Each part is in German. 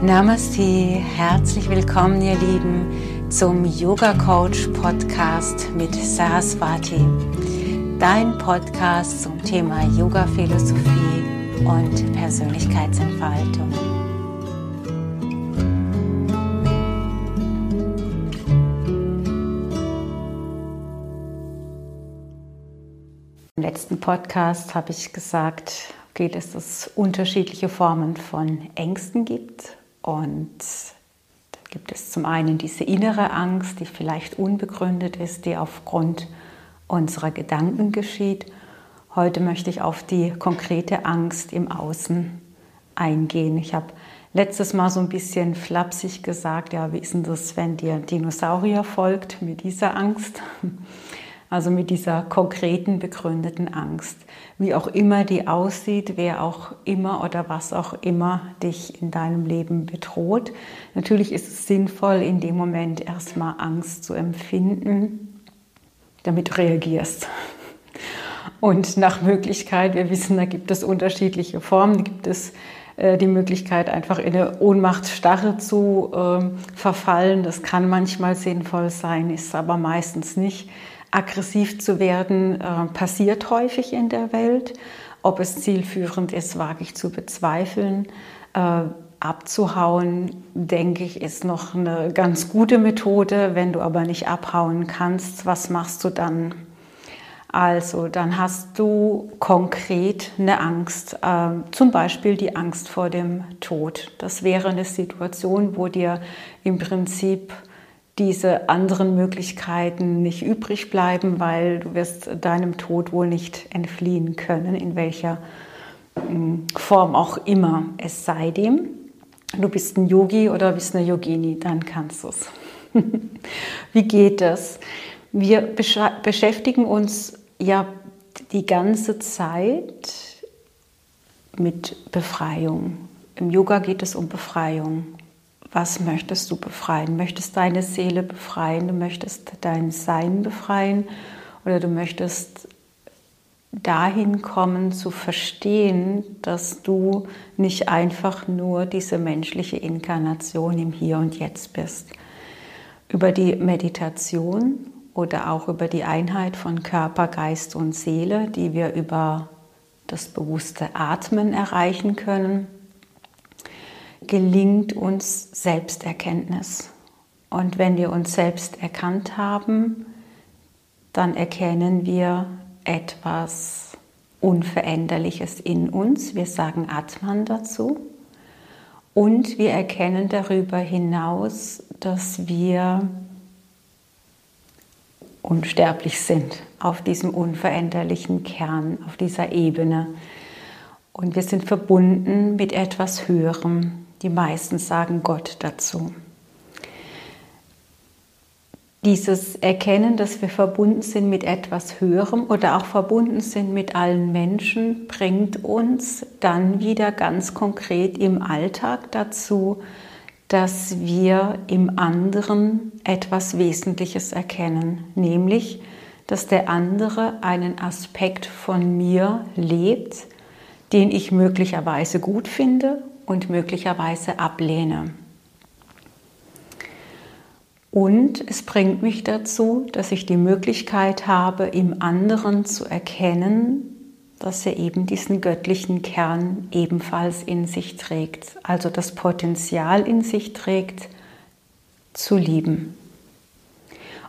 Namaste, herzlich willkommen, ihr Lieben, zum Yoga Coach Podcast mit Saraswati. Dein Podcast zum Thema Yoga Philosophie und Persönlichkeitsentfaltung. Im letzten Podcast habe ich gesagt, okay, dass es unterschiedliche Formen von Ängsten gibt und da gibt es zum einen diese innere Angst, die vielleicht unbegründet ist, die aufgrund unserer Gedanken geschieht. Heute möchte ich auf die konkrete Angst im Außen eingehen. Ich habe letztes Mal so ein bisschen flapsig gesagt, ja, wie ist denn das, wenn dir Dinosaurier folgt mit dieser Angst? Also mit dieser konkreten, begründeten Angst. Wie auch immer die aussieht, wer auch immer oder was auch immer dich in deinem Leben bedroht. Natürlich ist es sinnvoll, in dem Moment erstmal Angst zu empfinden, damit du reagierst. Und nach Möglichkeit, wir wissen, da gibt es unterschiedliche Formen, gibt es äh, die Möglichkeit, einfach in eine Ohnmachtsstarre zu äh, verfallen. Das kann manchmal sinnvoll sein, ist aber meistens nicht aggressiv zu werden, äh, passiert häufig in der Welt. Ob es zielführend ist, wage ich zu bezweifeln. Äh, abzuhauen, denke ich, ist noch eine ganz gute Methode. Wenn du aber nicht abhauen kannst, was machst du dann? Also, dann hast du konkret eine Angst, äh, zum Beispiel die Angst vor dem Tod. Das wäre eine Situation, wo dir im Prinzip diese anderen Möglichkeiten nicht übrig bleiben, weil du wirst deinem Tod wohl nicht entfliehen können, in welcher hm, Form auch immer. Es sei dem, du bist ein Yogi oder bist eine Yogini, dann kannst du es. Wie geht das? Wir beschäftigen uns ja die ganze Zeit mit Befreiung. Im Yoga geht es um Befreiung was möchtest du befreien? Möchtest deine Seele befreien? Du möchtest dein Sein befreien? Oder du möchtest dahin kommen zu verstehen, dass du nicht einfach nur diese menschliche Inkarnation im Hier und Jetzt bist. Über die Meditation oder auch über die Einheit von Körper, Geist und Seele, die wir über das bewusste Atmen erreichen können, gelingt uns Selbsterkenntnis. Und wenn wir uns selbst erkannt haben, dann erkennen wir etwas Unveränderliches in uns. Wir sagen Atman dazu. Und wir erkennen darüber hinaus, dass wir unsterblich sind auf diesem unveränderlichen Kern, auf dieser Ebene. Und wir sind verbunden mit etwas Höherem, die meisten sagen Gott dazu. Dieses Erkennen, dass wir verbunden sind mit etwas Höherem oder auch verbunden sind mit allen Menschen, bringt uns dann wieder ganz konkret im Alltag dazu, dass wir im anderen etwas Wesentliches erkennen, nämlich, dass der andere einen Aspekt von mir lebt, den ich möglicherweise gut finde und möglicherweise ablehne. Und es bringt mich dazu, dass ich die Möglichkeit habe, im anderen zu erkennen, dass er eben diesen göttlichen Kern ebenfalls in sich trägt, also das Potenzial in sich trägt, zu lieben.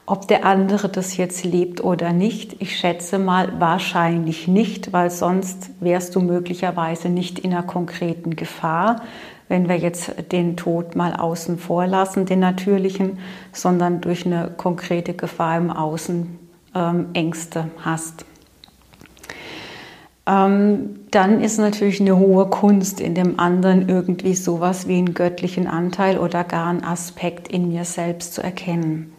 Ob der andere das jetzt lebt oder nicht, ich schätze mal wahrscheinlich nicht, weil sonst wärst du möglicherweise nicht in einer konkreten Gefahr, wenn wir jetzt den Tod mal außen vor lassen, den natürlichen, sondern durch eine konkrete Gefahr im Außen ähm, Ängste hast. Ähm, dann ist natürlich eine hohe Kunst in dem anderen irgendwie sowas wie einen göttlichen Anteil oder gar einen Aspekt in mir selbst zu erkennen.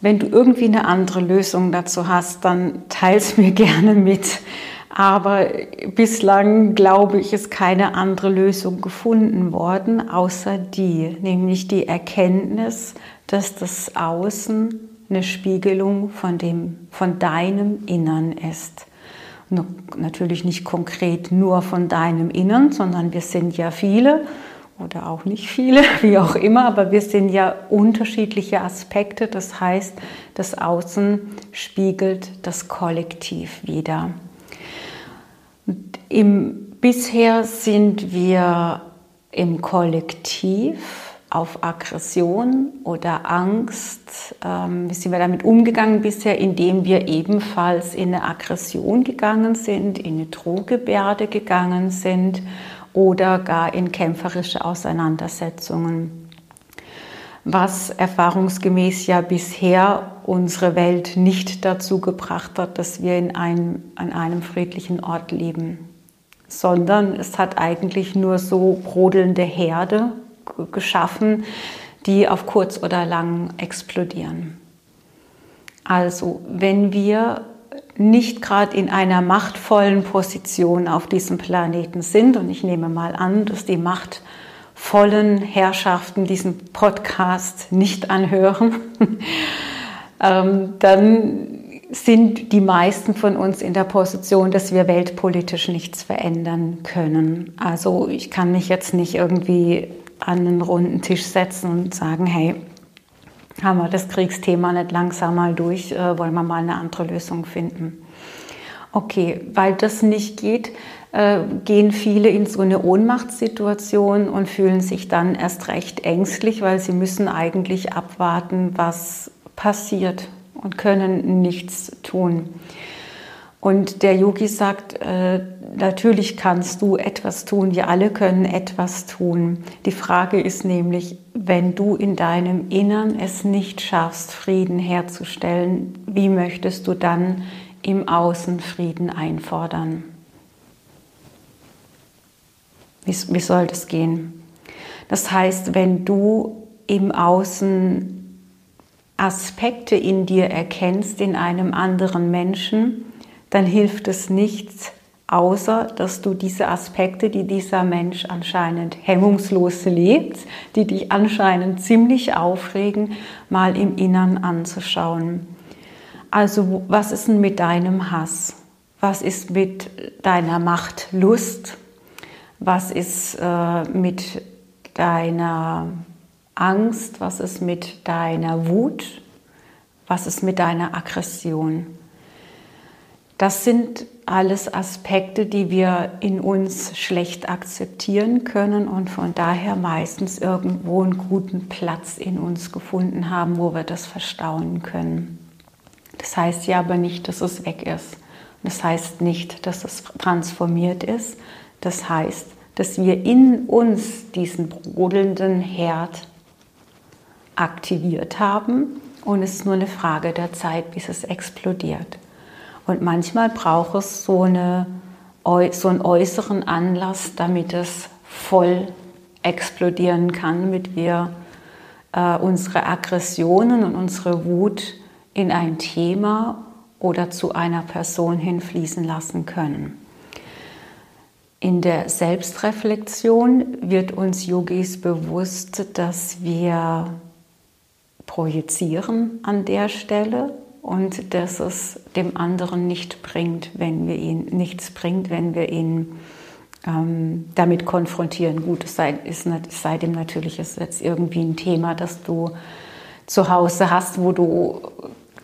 Wenn du irgendwie eine andere Lösung dazu hast, dann teils mir gerne mit. Aber bislang glaube ich, ist keine andere Lösung gefunden worden, außer die, nämlich die Erkenntnis, dass das Außen eine Spiegelung von, dem, von deinem Innern ist. Natürlich nicht konkret nur von deinem Innern, sondern wir sind ja viele oder auch nicht viele, wie auch immer, aber wir sind ja unterschiedliche Aspekte. Das heißt, das Außen spiegelt das Kollektiv wieder. Im, bisher sind wir im Kollektiv auf Aggression oder Angst. Ähm, wie sind wir damit umgegangen bisher? Indem wir ebenfalls in eine Aggression gegangen sind, in eine Drohgebärde gegangen sind oder gar in kämpferische Auseinandersetzungen. Was erfahrungsgemäß ja bisher unsere Welt nicht dazu gebracht hat, dass wir in einem, an einem friedlichen Ort leben, sondern es hat eigentlich nur so brodelnde Herde geschaffen, die auf kurz oder lang explodieren. Also wenn wir nicht gerade in einer machtvollen Position auf diesem Planeten sind. Und ich nehme mal an, dass die machtvollen Herrschaften diesen Podcast nicht anhören. ähm, dann sind die meisten von uns in der Position, dass wir weltpolitisch nichts verändern können. Also ich kann mich jetzt nicht irgendwie an einen runden Tisch setzen und sagen, hey, haben wir das Kriegsthema nicht langsam mal durch, äh, wollen wir mal eine andere Lösung finden. Okay, weil das nicht geht, äh, gehen viele in so eine Ohnmachtssituation und fühlen sich dann erst recht ängstlich, weil sie müssen eigentlich abwarten, was passiert und können nichts tun. Und der Yogi sagt, äh, natürlich kannst du etwas tun, wir alle können etwas tun. Die Frage ist nämlich, wenn du in deinem Innern es nicht schaffst, Frieden herzustellen, wie möchtest du dann im Außen Frieden einfordern? Wie, wie soll das gehen? Das heißt, wenn du im Außen Aspekte in dir erkennst, in einem anderen Menschen, dann hilft es nichts, außer dass du diese Aspekte, die dieser Mensch anscheinend hemmungslos lebt, die dich anscheinend ziemlich aufregen, mal im Innern anzuschauen. Also was ist denn mit deinem Hass? Was ist mit deiner Machtlust? Was ist äh, mit deiner Angst? Was ist mit deiner Wut? Was ist mit deiner Aggression? Das sind alles Aspekte, die wir in uns schlecht akzeptieren können und von daher meistens irgendwo einen guten Platz in uns gefunden haben, wo wir das verstauen können. Das heißt ja aber nicht, dass es weg ist. Das heißt nicht, dass es transformiert ist. Das heißt, dass wir in uns diesen brodelnden Herd aktiviert haben und es ist nur eine Frage der Zeit, bis es explodiert. Und manchmal braucht es so, eine, so einen äußeren Anlass, damit es voll explodieren kann, damit wir äh, unsere Aggressionen und unsere Wut in ein Thema oder zu einer Person hinfließen lassen können. In der Selbstreflexion wird uns Yogis bewusst, dass wir projizieren an der Stelle und dass es dem anderen nicht bringt, wenn wir ihn nichts bringt, wenn wir ihn ähm, damit konfrontieren. Gut, es sei, ist, es sei natürlich ist jetzt irgendwie ein Thema, das du zu Hause hast, wo du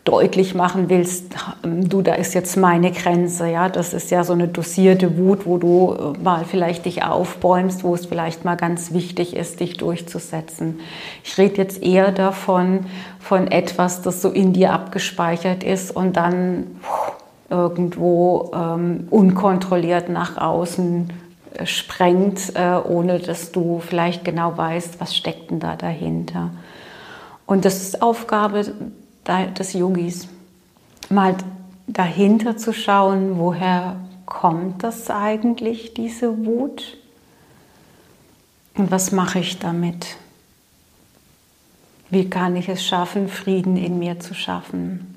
deutlich machen willst, du, da ist jetzt meine Grenze, ja, das ist ja so eine dosierte Wut, wo du äh, mal vielleicht dich aufbäumst, wo es vielleicht mal ganz wichtig ist, dich durchzusetzen. Ich rede jetzt eher davon, von etwas, das so in dir abgespeichert ist und dann irgendwo ähm, unkontrolliert nach außen äh, sprengt, äh, ohne dass du vielleicht genau weißt, was steckt denn da dahinter. Und das ist Aufgabe des Yogis, mal dahinter zu schauen, woher kommt das eigentlich, diese Wut? Und was mache ich damit? Wie kann ich es schaffen, Frieden in mir zu schaffen?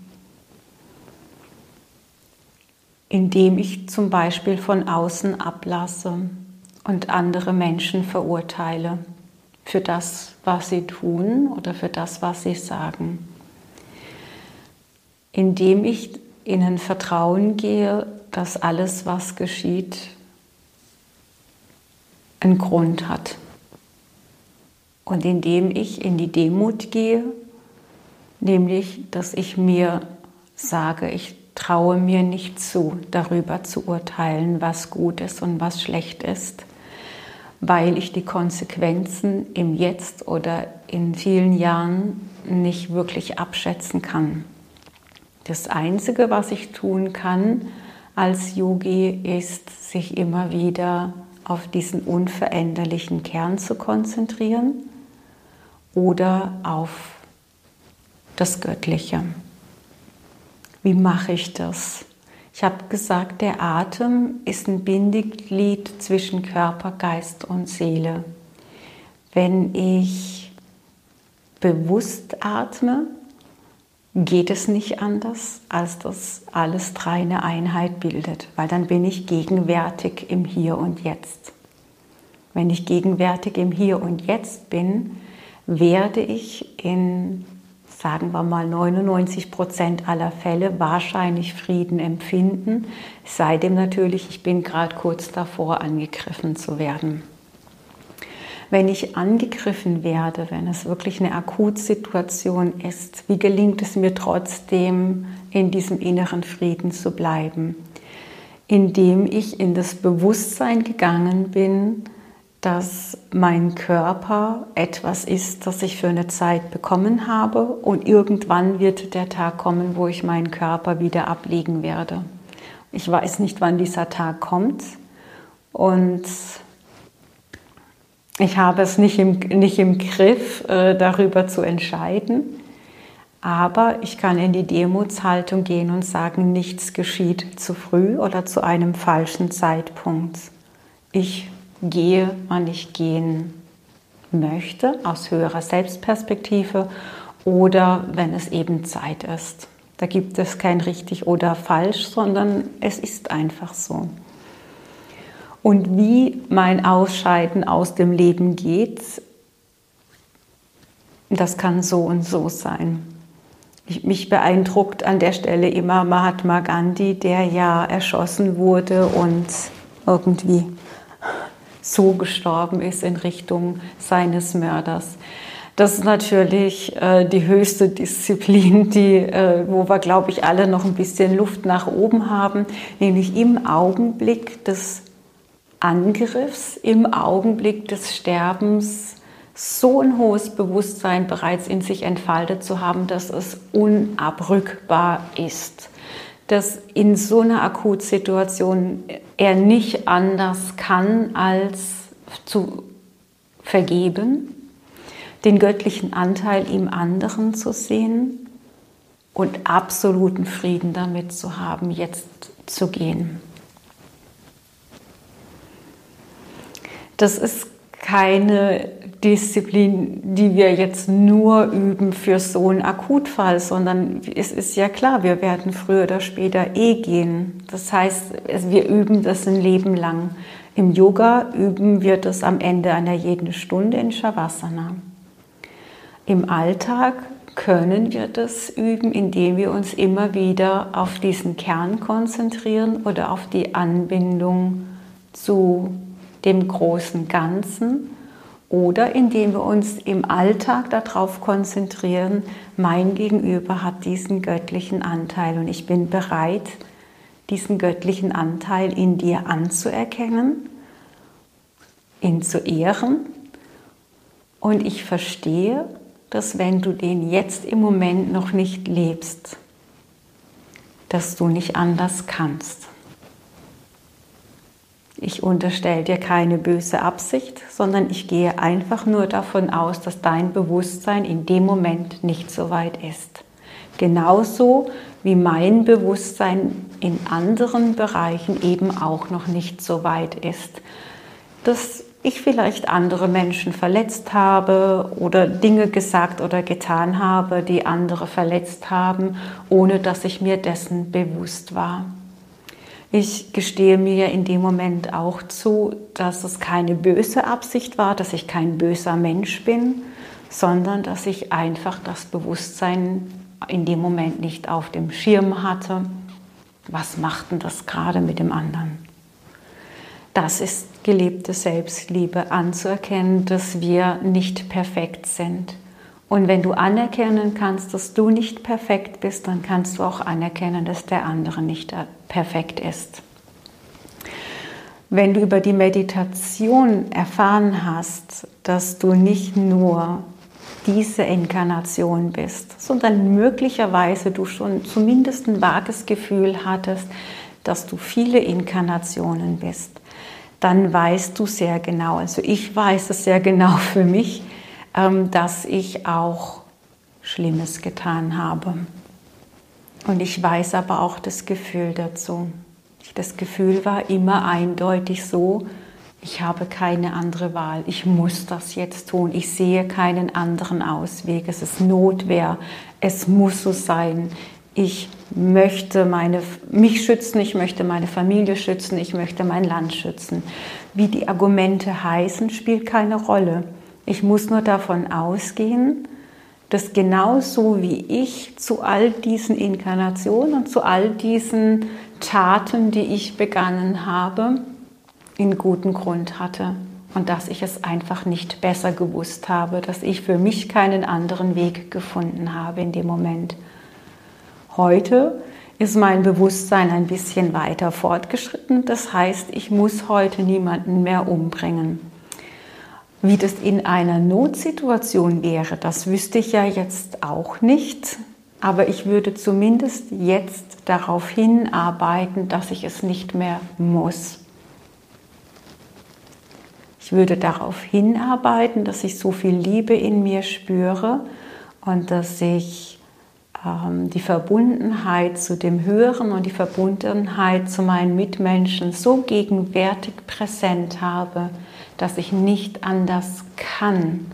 Indem ich zum Beispiel von außen ablasse und andere Menschen verurteile für das, was sie tun oder für das, was sie sagen indem ich in ein Vertrauen gehe, dass alles, was geschieht, einen Grund hat. Und indem ich in die Demut gehe, nämlich dass ich mir sage, ich traue mir nicht zu, darüber zu urteilen, was gut ist und was schlecht ist, weil ich die Konsequenzen im Jetzt oder in vielen Jahren nicht wirklich abschätzen kann. Das Einzige, was ich tun kann als Yogi, ist, sich immer wieder auf diesen unveränderlichen Kern zu konzentrieren oder auf das Göttliche. Wie mache ich das? Ich habe gesagt, der Atem ist ein Bindeglied zwischen Körper, Geist und Seele. Wenn ich bewusst atme, geht es nicht anders, als dass alles drei eine Einheit bildet, weil dann bin ich gegenwärtig im Hier und Jetzt. Wenn ich gegenwärtig im Hier und Jetzt bin, werde ich in sagen wir mal 99 Prozent aller Fälle wahrscheinlich Frieden empfinden, sei dem natürlich, ich bin gerade kurz davor, angegriffen zu werden. Wenn ich angegriffen werde, wenn es wirklich eine Akutsituation ist, wie gelingt es mir trotzdem, in diesem inneren Frieden zu bleiben? Indem ich in das Bewusstsein gegangen bin, dass mein Körper etwas ist, das ich für eine Zeit bekommen habe und irgendwann wird der Tag kommen, wo ich meinen Körper wieder ablegen werde. Ich weiß nicht, wann dieser Tag kommt und ich habe es nicht im, nicht im Griff, äh, darüber zu entscheiden. Aber ich kann in die Demutshaltung gehen und sagen, nichts geschieht zu früh oder zu einem falschen Zeitpunkt. Ich gehe, wann ich gehen möchte, aus höherer Selbstperspektive oder wenn es eben Zeit ist. Da gibt es kein richtig oder falsch, sondern es ist einfach so. Und wie mein Ausscheiden aus dem Leben geht, das kann so und so sein. Ich, mich beeindruckt an der Stelle immer Mahatma Gandhi, der ja erschossen wurde und irgendwie so gestorben ist in Richtung seines Mörders. Das ist natürlich äh, die höchste Disziplin, die, äh, wo wir, glaube ich, alle noch ein bisschen Luft nach oben haben, nämlich im Augenblick des Angriffs, im Augenblick des Sterbens so ein hohes Bewusstsein bereits in sich entfaltet zu haben, dass es unabrückbar ist dass in so einer Akutsituation er nicht anders kann, als zu vergeben, den göttlichen Anteil im anderen zu sehen und absoluten Frieden damit zu haben, jetzt zu gehen. Das ist keine Disziplin, die wir jetzt nur üben für so einen Akutfall, sondern es ist ja klar, wir werden früher oder später eh gehen. Das heißt, wir üben das ein Leben lang. Im Yoga üben wir das am Ende einer jeden Stunde in Shavasana. Im Alltag können wir das üben, indem wir uns immer wieder auf diesen Kern konzentrieren oder auf die Anbindung zu dem großen Ganzen oder indem wir uns im Alltag darauf konzentrieren, mein Gegenüber hat diesen göttlichen Anteil und ich bin bereit, diesen göttlichen Anteil in dir anzuerkennen, ihn zu ehren. Und ich verstehe, dass wenn du den jetzt im Moment noch nicht lebst, dass du nicht anders kannst. Ich unterstelle dir keine böse Absicht, sondern ich gehe einfach nur davon aus, dass dein Bewusstsein in dem Moment nicht so weit ist. Genauso wie mein Bewusstsein in anderen Bereichen eben auch noch nicht so weit ist. Dass ich vielleicht andere Menschen verletzt habe oder Dinge gesagt oder getan habe, die andere verletzt haben, ohne dass ich mir dessen bewusst war. Ich gestehe mir in dem Moment auch zu, dass es keine böse Absicht war, dass ich kein böser Mensch bin, sondern dass ich einfach das Bewusstsein in dem Moment nicht auf dem Schirm hatte. Was macht denn das gerade mit dem anderen? Das ist gelebte Selbstliebe, anzuerkennen, dass wir nicht perfekt sind. Und wenn du anerkennen kannst, dass du nicht perfekt bist, dann kannst du auch anerkennen, dass der andere nicht perfekt ist. Wenn du über die Meditation erfahren hast, dass du nicht nur diese Inkarnation bist, sondern möglicherweise du schon zumindest ein vages Gefühl hattest, dass du viele Inkarnationen bist, dann weißt du sehr genau, also ich weiß es sehr genau für mich, dass ich auch Schlimmes getan habe. Und ich weiß aber auch das Gefühl dazu. Das Gefühl war immer eindeutig so, ich habe keine andere Wahl, ich muss das jetzt tun, ich sehe keinen anderen Ausweg, es ist Notwehr, es muss so sein, ich möchte meine, mich schützen, ich möchte meine Familie schützen, ich möchte mein Land schützen. Wie die Argumente heißen, spielt keine Rolle. Ich muss nur davon ausgehen, dass genauso wie ich zu all diesen Inkarnationen und zu all diesen Taten, die ich begangen habe, in guten Grund hatte und dass ich es einfach nicht besser gewusst habe, dass ich für mich keinen anderen Weg gefunden habe in dem Moment. Heute ist mein Bewusstsein ein bisschen weiter fortgeschritten, das heißt, ich muss heute niemanden mehr umbringen. Wie das in einer Notsituation wäre, das wüsste ich ja jetzt auch nicht. Aber ich würde zumindest jetzt darauf hinarbeiten, dass ich es nicht mehr muss. Ich würde darauf hinarbeiten, dass ich so viel Liebe in mir spüre und dass ich ähm, die Verbundenheit zu dem Höheren und die Verbundenheit zu meinen Mitmenschen so gegenwärtig präsent habe, dass ich nicht anders kann,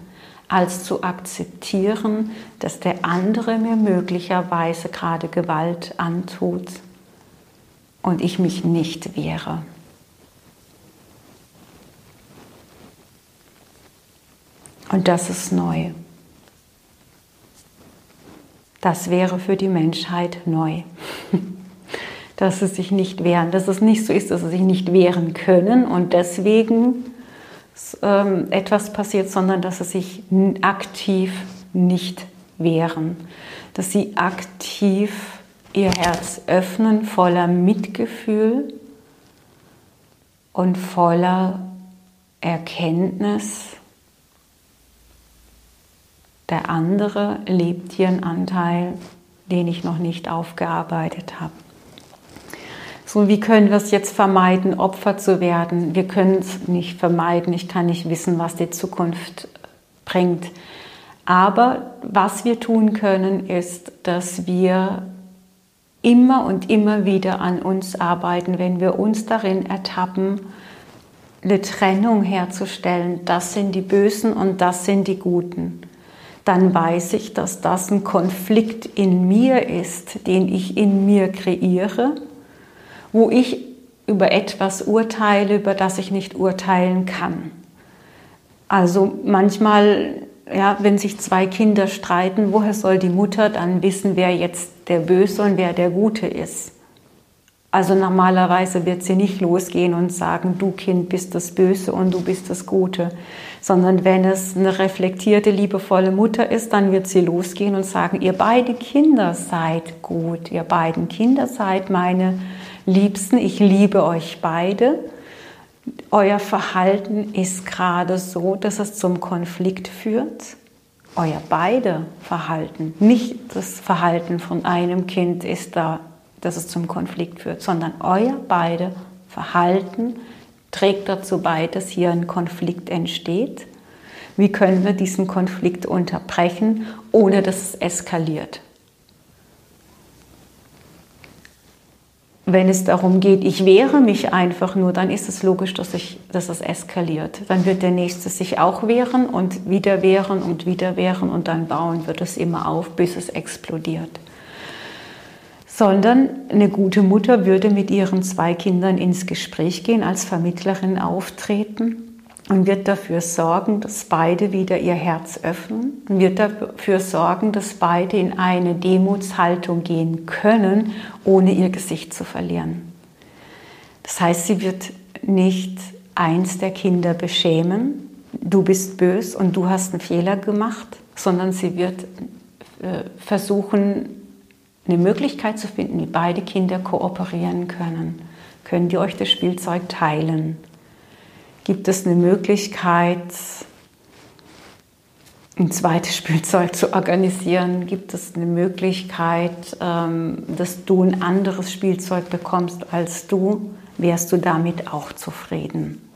als zu akzeptieren, dass der andere mir möglicherweise gerade Gewalt antut und ich mich nicht wehre. Und das ist neu. Das wäre für die Menschheit neu. dass sie sich nicht wehren, dass es nicht so ist, dass sie sich nicht wehren können und deswegen ähm, etwas passiert, sondern dass sie sich aktiv nicht wehren, dass sie aktiv ihr Herz öffnen voller Mitgefühl und voller Erkenntnis. Der andere lebt hier einen Anteil, den ich noch nicht aufgearbeitet habe. So, wie können wir es jetzt vermeiden, Opfer zu werden? Wir können es nicht vermeiden. Ich kann nicht wissen, was die Zukunft bringt. Aber was wir tun können, ist, dass wir immer und immer wieder an uns arbeiten, wenn wir uns darin ertappen, eine Trennung herzustellen. Das sind die Bösen und das sind die Guten. Dann weiß ich, dass das ein Konflikt in mir ist, den ich in mir kreiere wo ich über etwas urteile, über das ich nicht urteilen kann. Also manchmal, ja, wenn sich zwei Kinder streiten, woher soll die Mutter dann wissen, wer jetzt der Böse und wer der Gute ist? Also normalerweise wird sie nicht losgehen und sagen, du Kind bist das Böse und du bist das Gute, sondern wenn es eine reflektierte, liebevolle Mutter ist, dann wird sie losgehen und sagen, ihr beide Kinder seid gut, ihr beiden Kinder seid meine Liebsten, ich liebe euch beide. Euer Verhalten ist gerade so, dass es zum Konflikt führt. Euer beide Verhalten, nicht das Verhalten von einem Kind ist da, dass es zum Konflikt führt, sondern euer beide Verhalten trägt dazu bei, dass hier ein Konflikt entsteht. Wie können wir diesen Konflikt unterbrechen, ohne dass es eskaliert? Wenn es darum geht, ich wehre mich einfach nur, dann ist es logisch, dass, ich, dass es eskaliert. Dann wird der Nächste sich auch wehren und wieder wehren und wieder wehren und dann bauen wird es immer auf, bis es explodiert. Sondern eine gute Mutter würde mit ihren zwei Kindern ins Gespräch gehen, als Vermittlerin auftreten und wird dafür sorgen, dass beide wieder ihr Herz öffnen und wird dafür sorgen, dass beide in eine Demutshaltung gehen können, ohne ihr Gesicht zu verlieren. Das heißt, sie wird nicht eins der Kinder beschämen, du bist bös und du hast einen Fehler gemacht, sondern sie wird äh, versuchen, eine Möglichkeit zu finden, wie beide Kinder kooperieren können. Könnt ihr euch das Spielzeug teilen? Gibt es eine Möglichkeit, ein zweites Spielzeug zu organisieren? Gibt es eine Möglichkeit, ähm, dass du ein anderes Spielzeug bekommst als du? Wärst du damit auch zufrieden?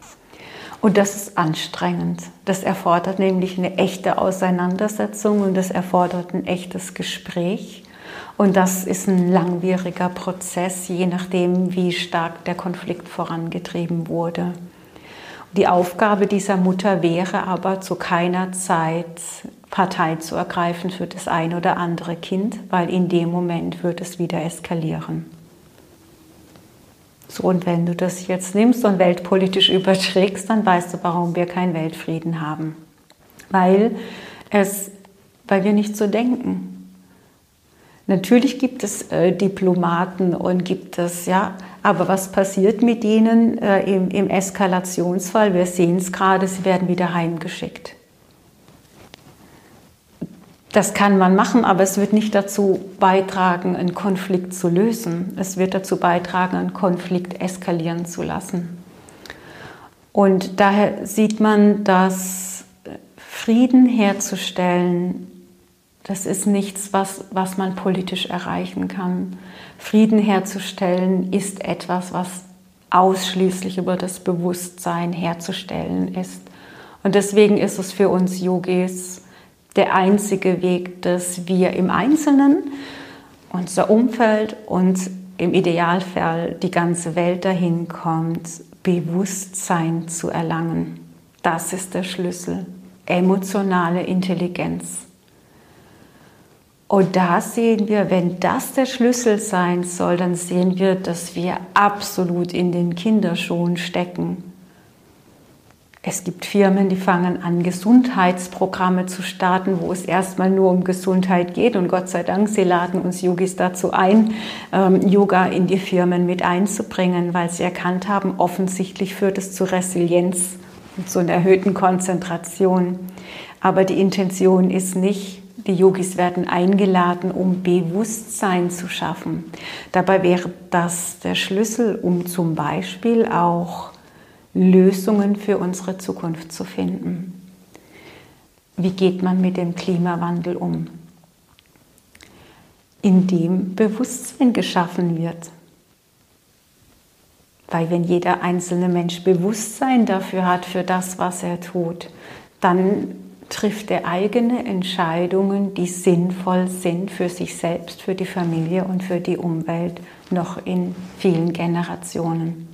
Und das ist anstrengend. Das erfordert nämlich eine echte Auseinandersetzung und das erfordert ein echtes Gespräch. Und das ist ein langwieriger Prozess, je nachdem, wie stark der Konflikt vorangetrieben wurde. Die Aufgabe dieser Mutter wäre aber zu keiner Zeit Partei zu ergreifen für das ein oder andere Kind, weil in dem Moment wird es wieder eskalieren. So, und wenn du das jetzt nimmst und weltpolitisch überträgst, dann weißt du, warum wir keinen Weltfrieden haben. Weil, es, weil wir nicht so denken. Natürlich gibt es äh, Diplomaten und gibt es, ja, aber was passiert mit ihnen äh, im, im Eskalationsfall? Wir sehen es gerade, sie werden wieder heimgeschickt. Das kann man machen, aber es wird nicht dazu beitragen, einen Konflikt zu lösen. Es wird dazu beitragen, einen Konflikt eskalieren zu lassen. Und daher sieht man, dass Frieden herzustellen das ist nichts, was, was man politisch erreichen kann. Frieden herzustellen ist etwas, was ausschließlich über das Bewusstsein herzustellen ist. Und deswegen ist es für uns Yogis der einzige Weg, dass wir im Einzelnen, unser Umfeld und im Idealfall die ganze Welt dahin kommt, Bewusstsein zu erlangen. Das ist der Schlüssel. Emotionale Intelligenz. Und da sehen wir, wenn das der Schlüssel sein soll, dann sehen wir, dass wir absolut in den Kinderschuhen stecken. Es gibt Firmen, die fangen an, Gesundheitsprogramme zu starten, wo es erstmal nur um Gesundheit geht. Und Gott sei Dank, sie laden uns Yogis dazu ein, ähm, Yoga in die Firmen mit einzubringen, weil sie erkannt haben, offensichtlich führt es zu Resilienz und zu einer erhöhten Konzentration. Aber die Intention ist nicht, die Yogis werden eingeladen, um Bewusstsein zu schaffen. Dabei wäre das der Schlüssel, um zum Beispiel auch Lösungen für unsere Zukunft zu finden. Wie geht man mit dem Klimawandel um? Indem Bewusstsein geschaffen wird. Weil wenn jeder einzelne Mensch Bewusstsein dafür hat, für das, was er tut, dann trifft er eigene Entscheidungen, die sinnvoll sind für sich selbst, für die Familie und für die Umwelt noch in vielen Generationen.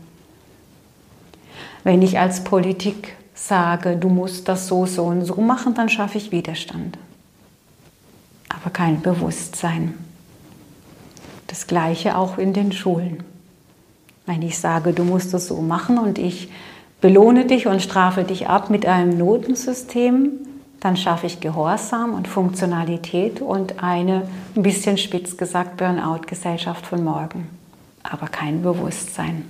Wenn ich als Politik sage, du musst das so, so und so machen, dann schaffe ich Widerstand, aber kein Bewusstsein. Das gleiche auch in den Schulen. Wenn ich sage, du musst es so machen und ich belohne dich und strafe dich ab mit einem Notensystem, dann schaffe ich Gehorsam und Funktionalität und eine, ein bisschen spitz gesagt, Burnout-Gesellschaft von morgen. Aber kein Bewusstsein.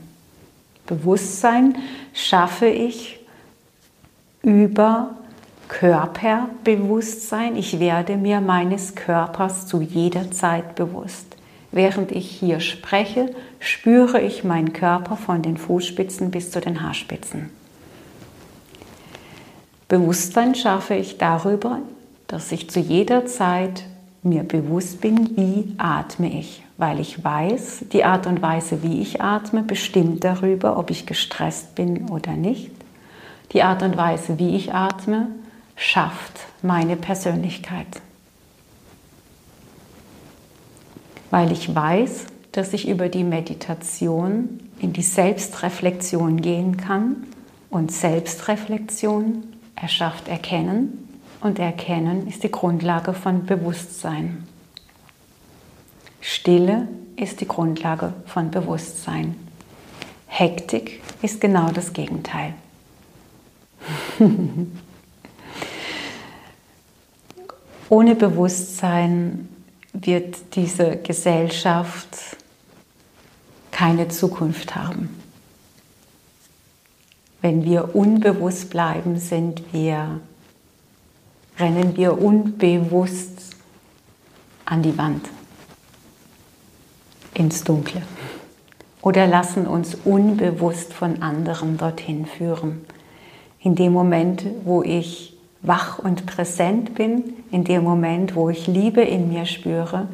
Bewusstsein schaffe ich über Körperbewusstsein. Ich werde mir meines Körpers zu jeder Zeit bewusst. Während ich hier spreche, spüre ich meinen Körper von den Fußspitzen bis zu den Haarspitzen. Bewusstsein schaffe ich darüber, dass ich zu jeder Zeit mir bewusst bin, wie atme ich, weil ich weiß, die Art und Weise, wie ich atme, bestimmt darüber, ob ich gestresst bin oder nicht. Die Art und Weise, wie ich atme, schafft meine Persönlichkeit. Weil ich weiß, dass ich über die Meditation in die Selbstreflexion gehen kann und Selbstreflexion er schafft Erkennen und Erkennen ist die Grundlage von Bewusstsein. Stille ist die Grundlage von Bewusstsein. Hektik ist genau das Gegenteil. Ohne Bewusstsein wird diese Gesellschaft keine Zukunft haben. Wenn wir unbewusst bleiben, sind wir, rennen wir unbewusst an die Wand, ins Dunkle. Oder lassen uns unbewusst von anderen dorthin führen. In dem Moment, wo ich wach und präsent bin, in dem Moment, wo ich Liebe in mir spüre,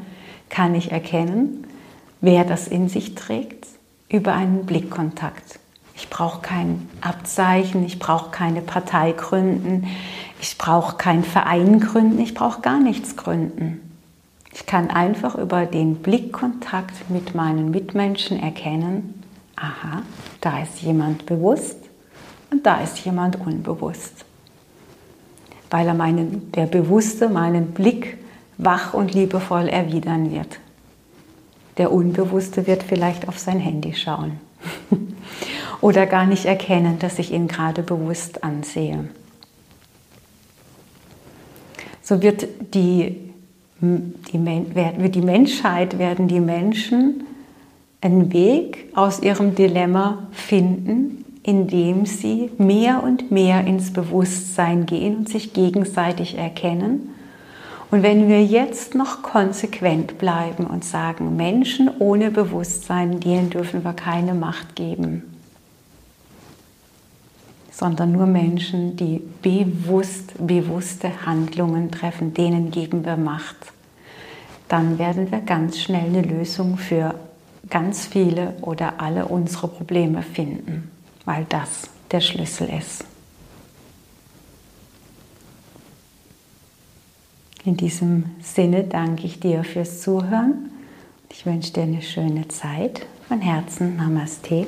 kann ich erkennen, wer das in sich trägt, über einen Blickkontakt. Ich brauche kein Abzeichen, ich brauche keine Partei gründen, ich brauche keinen Verein gründen, ich brauche gar nichts gründen. Ich kann einfach über den Blickkontakt mit meinen Mitmenschen erkennen, aha, da ist jemand bewusst und da ist jemand unbewusst. Weil er meinen, der Bewusste meinen Blick wach und liebevoll erwidern wird. Der Unbewusste wird vielleicht auf sein Handy schauen oder gar nicht erkennen, dass ich ihn gerade bewusst ansehe. So wird die, die, die Menschheit, werden die Menschen einen Weg aus ihrem Dilemma finden, indem sie mehr und mehr ins Bewusstsein gehen und sich gegenseitig erkennen und wenn wir jetzt noch konsequent bleiben und sagen, Menschen ohne Bewusstsein, denen dürfen wir keine Macht geben, sondern nur Menschen, die bewusst, bewusste Handlungen treffen, denen geben wir Macht, dann werden wir ganz schnell eine Lösung für ganz viele oder alle unsere Probleme finden, weil das der Schlüssel ist. In diesem Sinne danke ich dir fürs Zuhören. Ich wünsche dir eine schöne Zeit. Von Herzen Namaste.